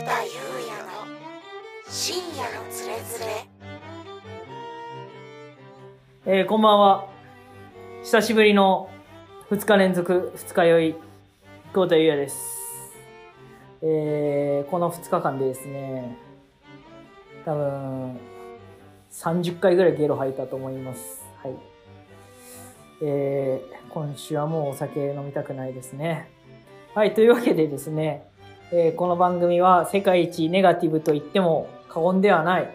田裕也の深夜のつれづれえー、こんばんは。久しぶりの2日連続2日酔い、久保田裕也です。えー、この2日間でですね、多分、30回ぐらいゲロ吐いたと思います。はい。えー、今週はもうお酒飲みたくないですね。はい、というわけでですね、えーこの番組は世界一ネガティブと言っても過言ではない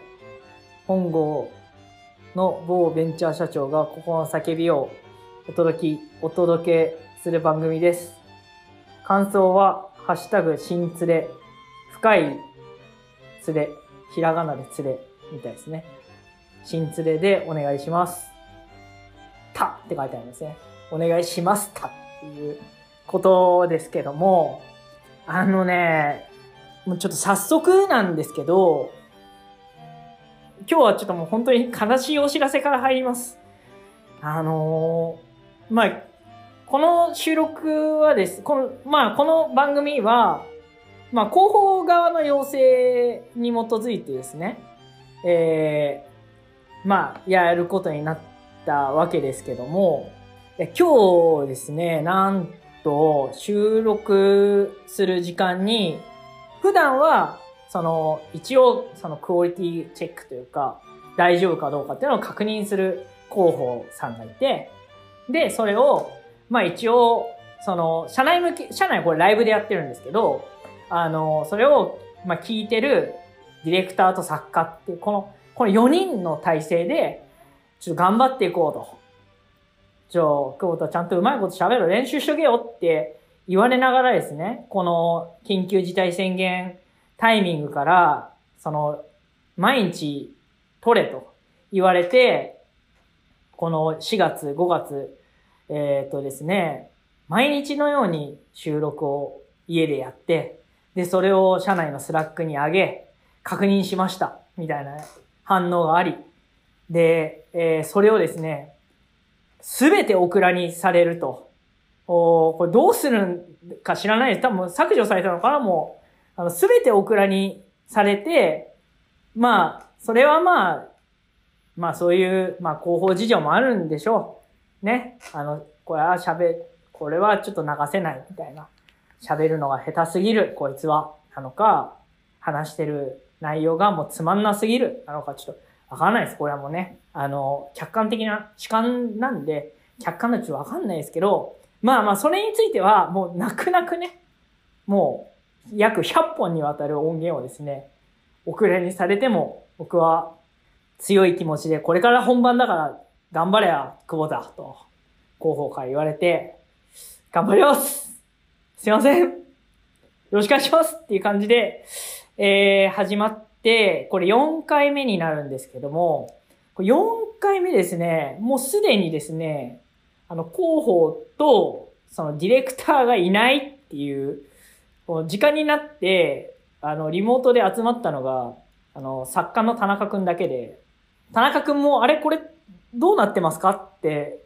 本郷の某ベンチャー社長が心の叫びをお届き、お届けする番組です。感想は、ハッシュタグ、新連れ、深い連れ、ひらがなで連れ、みたいですね。新連れでお願いします。たって書いてありますね。お願いしますたっていうことですけども、あのね、もうちょっと早速なんですけど、今日はちょっともう本当に悲しいお知らせから入ります。あのーまあ、この収録はです、この、まあ、この番組は、まあ、広報側の要請に基づいてですね、えー、まあ、やることになったわけですけども、今日ですね、なんと、収録する時間に、普段は、その、一応、そのクオリティチェックというか、大丈夫かどうかっていうのを確認する広報さんがいて、で、それを、まあ一応、その、社内向け、社内これライブでやってるんですけど、あの、それを、まあ聞いてるディレクターと作家って、この、この4人の体制で、ちょっと頑張っていこうと。ちょ、久保田ちゃんとうまいこと喋る練習しとけよって言われながらですね、この緊急事態宣言タイミングから、その、毎日取れと言われて、この4月、5月、えっ、とですね、毎日のように収録を家でやって、で、それを社内の Slack に上げ、確認しました、みたいな反応があり、で、えーそれをですね、すべてお蔵にされると。おこれどうするんか知らないです。多分削除されたのかなもう、あの、すべてお蔵にされて、まあ、それはまあ、まあそういう、まあ広報事情もあるんでしょう。ね。あの、これは喋、これはちょっと流せないみたいな。喋るのが下手すぎる、こいつは。なのか、話してる内容がもうつまんなすぎる。なのか、ちょっとわからないです。これはもうね。あの、客観的な主観なんで、客観のちょっとわかんないですけど、まあまあ、それについては、もう泣く泣くね、もう、約100本にわたる音源をですね、遅れにされても、僕は強い気持ちで、これから本番だから頑張れや、久保田、と、広報から言われて、頑張ります。すいません。よろしくお願いしますっていう感じで、えー、始まって、これ4回目になるんですけども、4回目ですね、もうすでにですね、あの、広報と、そのディレクターがいないっていう、こう時間になって、あの、リモートで集まったのが、あの、作家の田中くんだけで、田中くんも、あれこれ、どうなってますかって、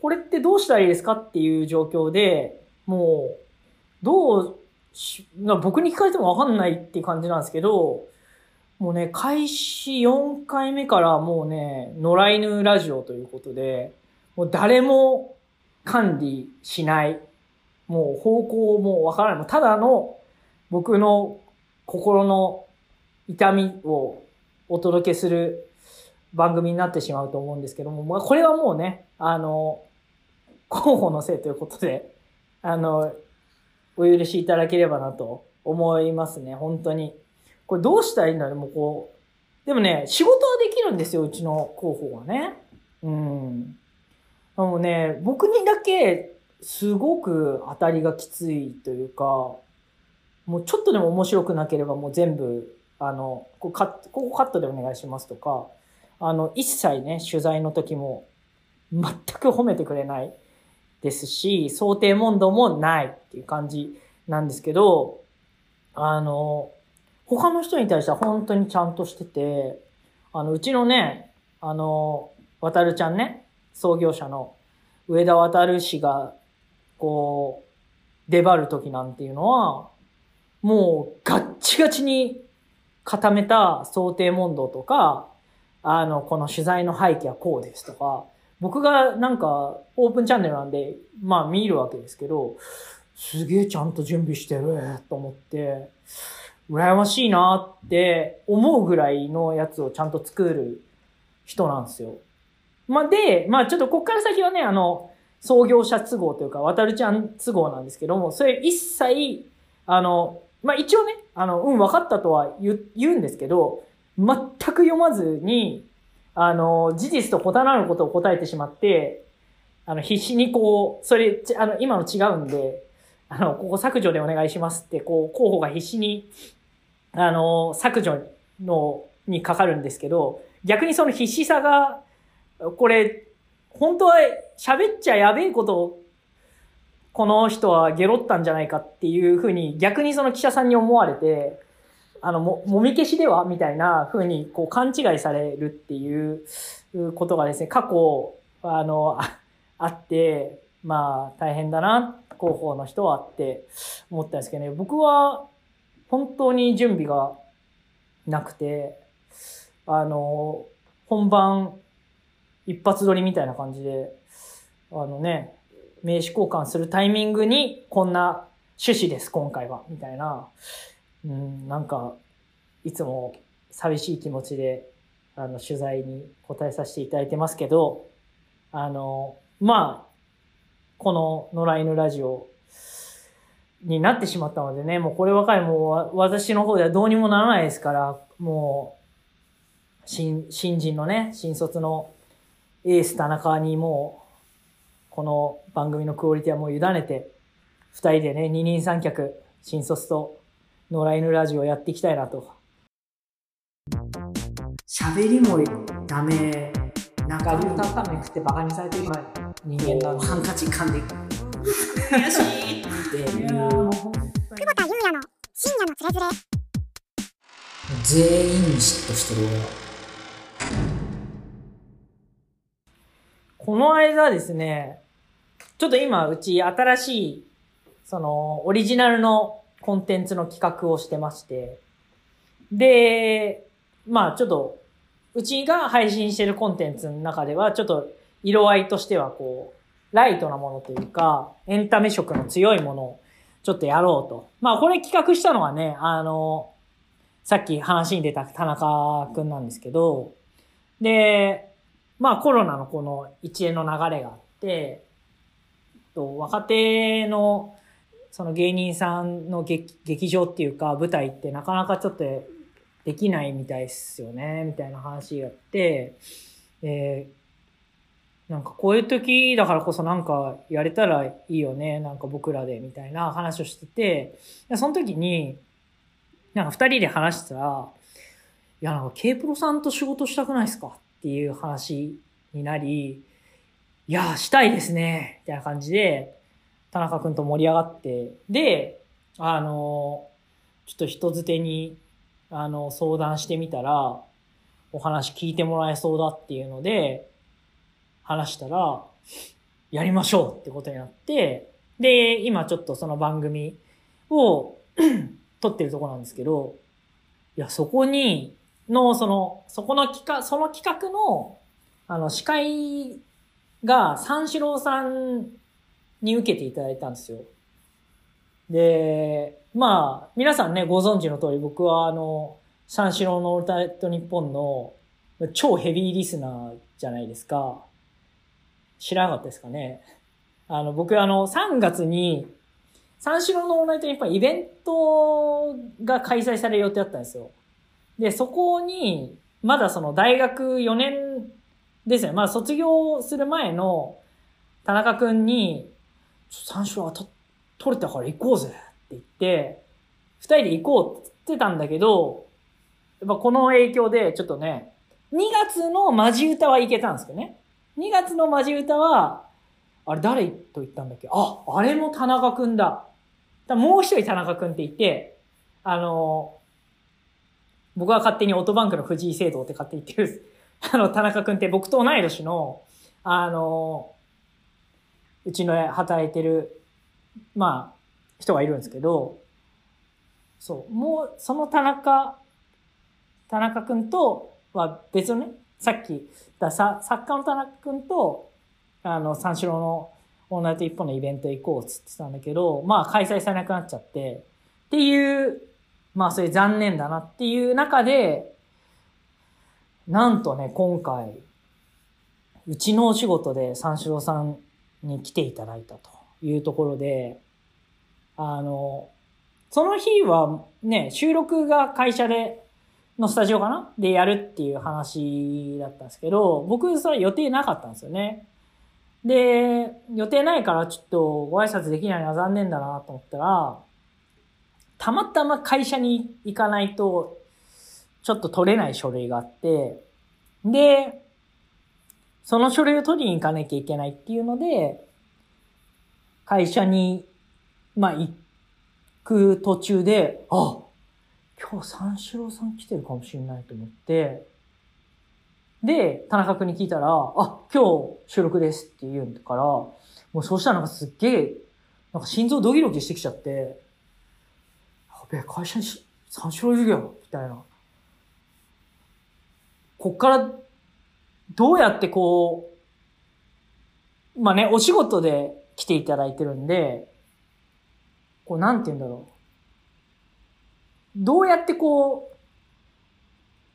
これってどうしたらいいですかっていう状況で、もう、どうし、僕に聞かれてもわかんないっていう感じなんですけど、もうね、開始4回目からもうね、野良犬ラジオということで、もう誰も管理しない。もう方向もわからない。ただの僕の心の痛みをお届けする番組になってしまうと思うんですけども、まあこれはもうね、あの、候補のせいということで、あの、お許しいただければなと思いますね、本当に。これどうしたらいいんだろうもうこう。でもね、仕事はできるんですよ、うちの広報はね。うん。もうね、僕にだけ、すごく当たりがきついというか、もうちょっとでも面白くなければもう全部、あの、ここカッここカットでお願いしますとか、あの、一切ね、取材の時も全く褒めてくれないですし、想定問答もないっていう感じなんですけど、あの、他の人に対しては本当にちゃんとしてて、あの、うちのね、あの、渡るちゃんね、創業者の上田渡る氏が、こう、出張る時なんていうのは、もうガッチガチに固めた想定問答とか、あの、この取材の背景はこうですとか、僕がなんかオープンチャンネルなんで、まあ見るわけですけど、すげえちゃんと準備してると思って、羨ましいなって思うぐらいのやつをちゃんと作る人なんですよ。まあ、で、まあちょっとこっから先はね、あの、創業者都合というか、渡るちゃん都合なんですけども、それ一切、あの、まあ一応ね、あの、うん、分かったとは言うんですけど、全く読まずに、あの、事実と異なることを答えてしまって、あの、必死にこう、それ、あの、今の違うんで、あの、ここ削除でお願いしますって、こう、候補が必死に、あの、削除の、にかかるんですけど、逆にその必死さが、これ、本当は喋っちゃやべえことを、この人はゲロったんじゃないかっていうふうに、逆にその記者さんに思われて、あの、も、もみ消しではみたいな風に、こう、勘違いされるっていうことがですね、過去、あの、ああって、まあ、大変だな、広報の人はって思ったんですけどね、僕は、本当に準備がなくて、あの、本番、一発撮りみたいな感じで、あのね、名刺交換するタイミングに、こんな趣旨です、今回は、みたいな、うん、なんか、いつも寂しい気持ちで、あの、取材に答えさせていただいてますけど、あの、まあ、この野良犬ラジオになってしまったのでね、もうこればかりもうわ私の方ではどうにもならないですから、もう、新、新人のね、新卒のエース田中にもう、この番組のクオリティはもう委ねて、二人でね、二人三脚、新卒と野良犬ラジオやっていきたいなと。喋りもダメ。なんか、ルータンタンメン食ってバカにされてる人間なんで。ハンカチ噛んで悔しいっていう。久保田優也の深夜のつれづれ全員に嫉妬してるこの間ですね、ちょっと今、うち新しい、その、オリジナルのコンテンツの企画をしてまして、で、まあちょっと、うちが配信してるコンテンツの中では、ちょっと色合いとしてはこう、ライトなものというか、エンタメ色の強いものをちょっとやろうと。まあこれ企画したのはね、あの、さっき話に出た田中くんなんですけど、で、まあコロナのこの一連の流れがあって、と若手のその芸人さんの劇劇場っていうか舞台ってなかなかちょっとできないみたいですよね、みたいな話があって、でなんかこういう時だからこそなんかやれたらいいよね、なんか僕らでみたいな話をしてて、その時に、なんか二人で話してたら、いやなんか K プロさんと仕事したくないですかっていう話になり、いや、したいですね、みたいな感じで、田中くんと盛り上がって、で、あの、ちょっと人づてに、あの、相談してみたら、お話聞いてもらえそうだっていうので、話したら、やりましょうってことになって、で、今ちょっとその番組を 撮ってるとこなんですけど、いや、そこに、の、その、そこの企画、その企画の、あの、司会が三四郎さんに受けていただいたんですよ。で、まあ、皆さんね、ご存知の通り、僕はあの、三四郎のオールナイトニッポンの超ヘビーリスナーじゃないですか。知らなかったですかね。あの、僕あの、3月に、三四郎のオールナイトニッポンイベントが開催される予定だったんですよ。で、そこに、まだその大学4年ですね。まあ卒業する前の田中くんに、三四郎当た取れたから行こうぜって言って、二人で行こうって言ってたんだけど、やっぱこの影響でちょっとね、2月のマジ歌は行けたんですけどね。2月のマジ歌は、あれ誰と言ったんだっけ？あ、あれも田中くんだ。だもう一人田中くんって言って、あの、僕は勝手にオートバンクの藤井聖堂って勝手に言ってる、あの、田中くんって僕と同い年の、あの、うちの働いてる、まあ、人がいるんですけど、そう、もう、その田中、田中くんとは別のね、さっき言ったさ作家の田中くんと、あの、三四郎のオールナイト一本のイベント行こうっつってたんだけど、まあ開催されなくなっちゃって、っていう、まあそれ残念だなっていう中で、なんとね、今回、うちのお仕事で三四郎さんに来ていただいたというところで、あの、その日はね、収録が会社で、のスタジオかな？でやるっていう話だったんですけど、僕それ予定なかったんですよね。で、予定ないからちょっとご挨拶できないのは残念だなと思ったら、たまたま会社に行かないと、ちょっと取れない書類があって、で、その書類を取りに行かなきゃいけないっていうので、会社に、まあ、行く途中で、あ、今日三四郎さん来てるかもしれないと思って、で、田中君に聞いたら、あ、今日収録ですって言うんだから、もうそうしたらなんかすっげえ、なんか心臓ドキドキしてきちゃって、やべえ、会社にし三四郎いるよ、みたいな。こっから、どうやってこう、まあね、お仕事で来ていただいてるんで、こう、なんて言うんだろう。どうやってこう、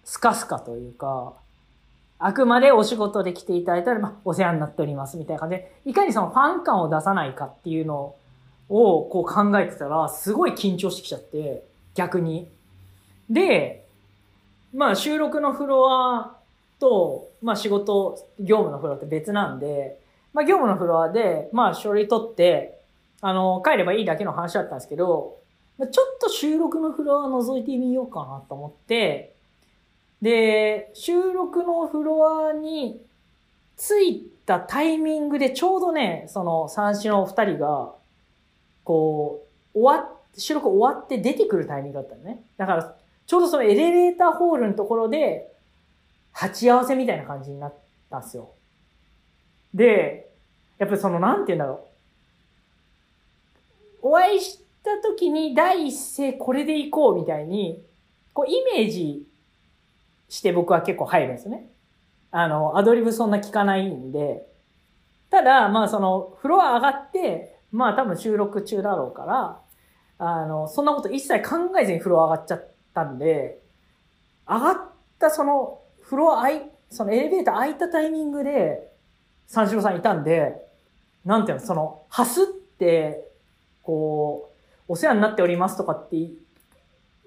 スカスカというか、あくまでお仕事で来ていただいたら、まあ、お世話になっておりますみたいな感じで、いかにそのファン感を出さないかっていうのをこう考えてたら、すごい緊張してきちゃって、逆に。で、まあ収録のフロアと、まあ仕事、業務のフロアって別なんで、まあ業務のフロアで、まあ書類取って、あの、帰ればいいだけの話だったんですけど、ちょっと収録のフロア覗いてみようかなと思って、で、収録のフロアに着いたタイミングでちょうどね、その三四のお二人が、こう、終わっ、収録終わって出てくるタイミングだったのね。だから、ちょうどそのエレベーターホールのところで、鉢合わせみたいな感じになったんですよ。で、やっぱりその、なんて言うんだろう。お会いした時に第一声これで行こうみたいに、こうイメージして僕は結構入るんですね。あの、アドリブそんな聞かないんで。ただ、まあその、フロア上がって、まあ多分収録中だろうから、あの、そんなこと一切考えずにフロア上がっちゃったんで、上がったその、フロア開い、そのエレベーター開いたタイミングで、三四郎さんいたんで、なんていうの、その、はすって、こう、お世話になっておりますとかって、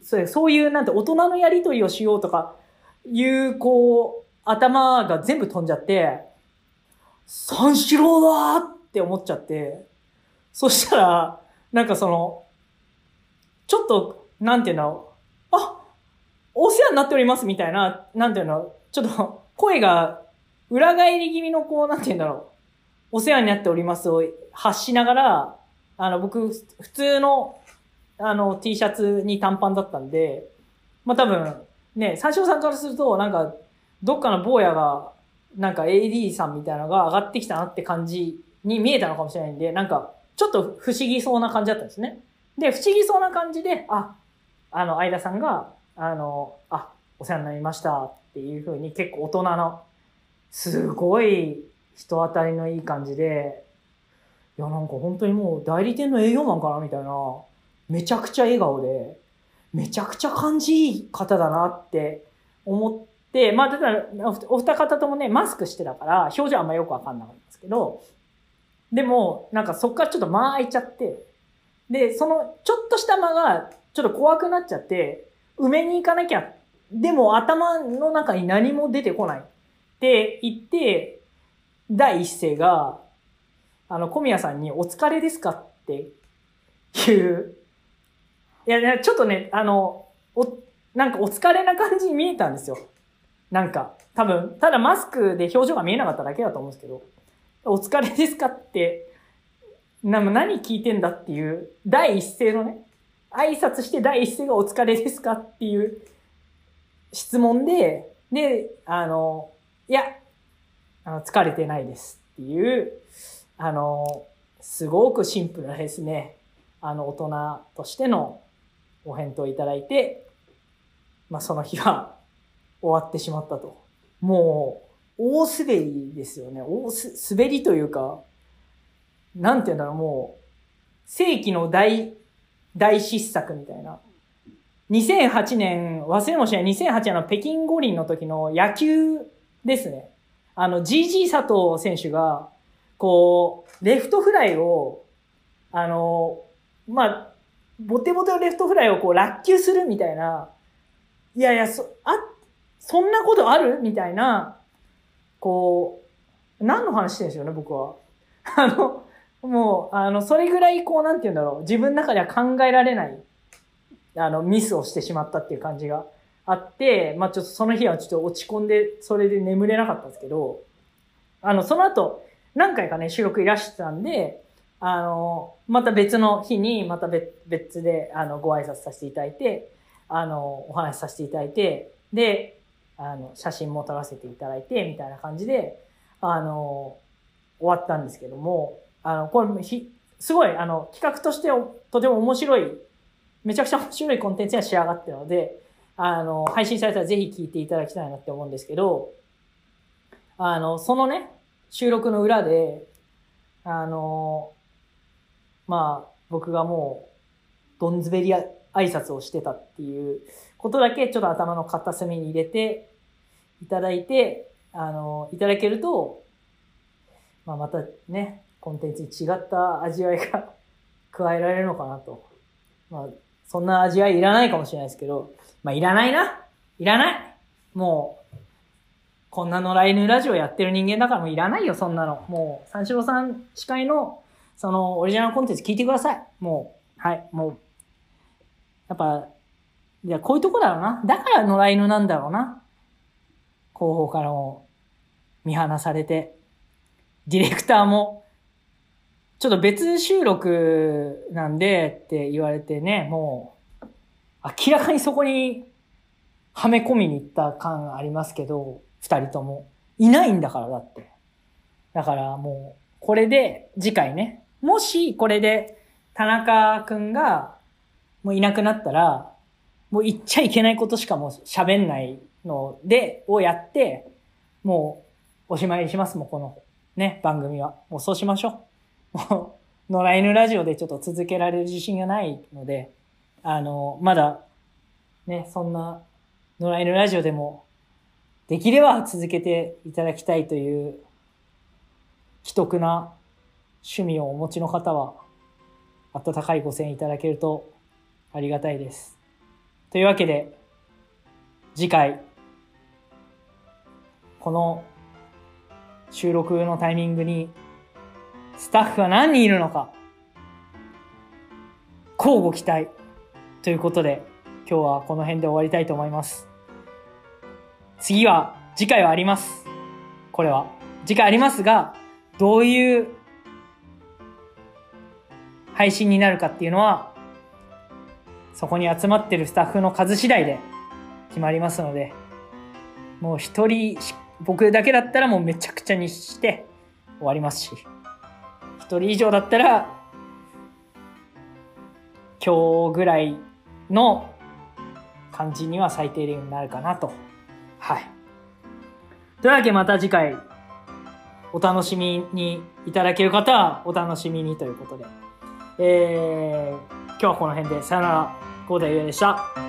それそういう、なんて、大人のやりとりをしようとか、いう、こう、頭が全部飛んじゃって、三四郎だーって思っちゃって、そしたら、なんかその、ちょっと、なんていうの、あ、お世話になっておりますみたいな、なんていうの、ちょっと声が裏返り気味のこう、なんていうんだろう、お世話になっておりますを発しながら、あの、僕、普通の、あの、T シャツに短パンだったんで、まあ、多分、ね、三四郎さんからすると、なんか、どっかの坊やが、なんか AD さんみたいなのが上がってきたなって感じに見えたのかもしれないんで、なんか、ちょっと不思議そうな感じだったんですね。で、不思議そうな感じで、あ、あの、相田さんが、あの、あ、お世話になりましたっていう風に結構大人の、すごい人当たりのいい感じで、いや、なんか本当にもう代理店の営業マンかなみたいな、めちゃくちゃ笑顔で、めちゃくちゃ感じいい方だなって思って、まあ、ただ、おお二方ともね、マスクしてたから、表情あんまよくわかんなかったんですけど、でも、なんかそっからちょっと間空いちゃって、で、その、ちょっとした間が、ちょっと怖くなっちゃって、埋めに行かなきゃ。でも頭の中に何も出てこない。って言って、第一声が、あの、小宮さんにお疲れですかっていう、いや、ちょっとね、あの、お、なんかお疲れな感じに見えたんですよ。なんか、多分、ただマスクで表情が見えなかっただけだと思うんですけど、お疲れですかって、な何聞いてんだっていう、第一声のね、挨拶して第一声がお疲れですかっていう質問で、で、あの、いや、あの、疲れてないですっていう、あの、すごくシンプルなですね、あの、大人としてのお返答いただいて、まあその日は終わってしまったと。もう、大滑りですよね。大す、滑りというか、なんて言うんだろう、もう、世紀の大、大失策みたいな。2008年、忘れもしない2008年の北京五輪の時の野球ですね。あの、GG 佐藤選手が、こう、レフトフライを、あの、まあ、ボテボテのレフトフライをこう落球するみたいな、いやいや、そ、あ、そんなことある？みたいな、こう、何の話してるんですよね、僕は。あの、もう、あの、それぐらいこう、なんて言うんだろう、自分の中では考えられない、あの、ミスをしてしまったっていう感じがあって、まあちょっとその日はちょっと落ち込んで、それで眠れなかったんですけど、あの、その後、何回かね、収録いらしてたんで、あの、また別の日に、また別別で、あの、ご挨拶させていただいて、あの、お話しさせていただいて、で、あの、写真も撮らせていただいて、みたいな感じで、あの、終わったんですけども、あの、これひ、すごい、あの、企画としてとても面白い、めちゃくちゃ面白いコンテンツには仕上がってるので、あの、配信されたらぜひ聞いていただきたいなって思うんですけど、あの、そのね、収録の裏で、あの、まあ、僕がもう、どんずべり挨拶をしてたっていうことだけちょっと頭の片隅に入れていただいて、あの、いただけると、まあ、またね、コンテンツに違った味わいが 加えられるのかなと。まあ、そんな味わいいらないかもしれないですけど、まあ、いらないないらないもう、こんな野良犬ラジオやってる人間だからもういらないよ、そんなの。もう、三四郎さん司会の、その、オリジナルコンテンツ聞いてください。もう、はい、もう、やっぱ、いや、こういうとこだろうな。だから野良犬なんだろうな。広報からも見放されて、ディレクターも、ちょっと別収録なんでって言われてね、もう、明らかにそこにはめ込みに行った感ありますけど、二人とも。いないんだから、だって。だからもう、これで、次回ね、もしこれで田中くんがもういなくなったら、もう言っちゃいけないことしかもう喋んないので、をやって、もうおしまいにしますもん、このね、番組は。もうそうしましょう。もう、野良犬ラジオでちょっと続けられる自信がないので、あの、まだ、ね、そんな、野良犬ラジオでも、できれば続けていただきたいという、既得な趣味をお持ちの方は、温かいご声援いただけるとありがたいです。というわけで、次回、この収録のタイミングに、スタッフは何人いるのか、交互期待ということで、今日はこの辺で終わりたいと思います。次は、次回はあります。これは。次回ありますが、どういう配信になるかっていうのは、そこに集まってるスタッフの数次第で決まりますので、もう一人、僕だけだったらもうめちゃくちゃにして終わりますし、一人以上だったら、今日ぐらいの感じには最低限になるかなと。はい。というわけでまた次回、お楽しみにいただける方はお楽しみにということで。えー、今日はこの辺でさよなら、ゴーダイユエでした。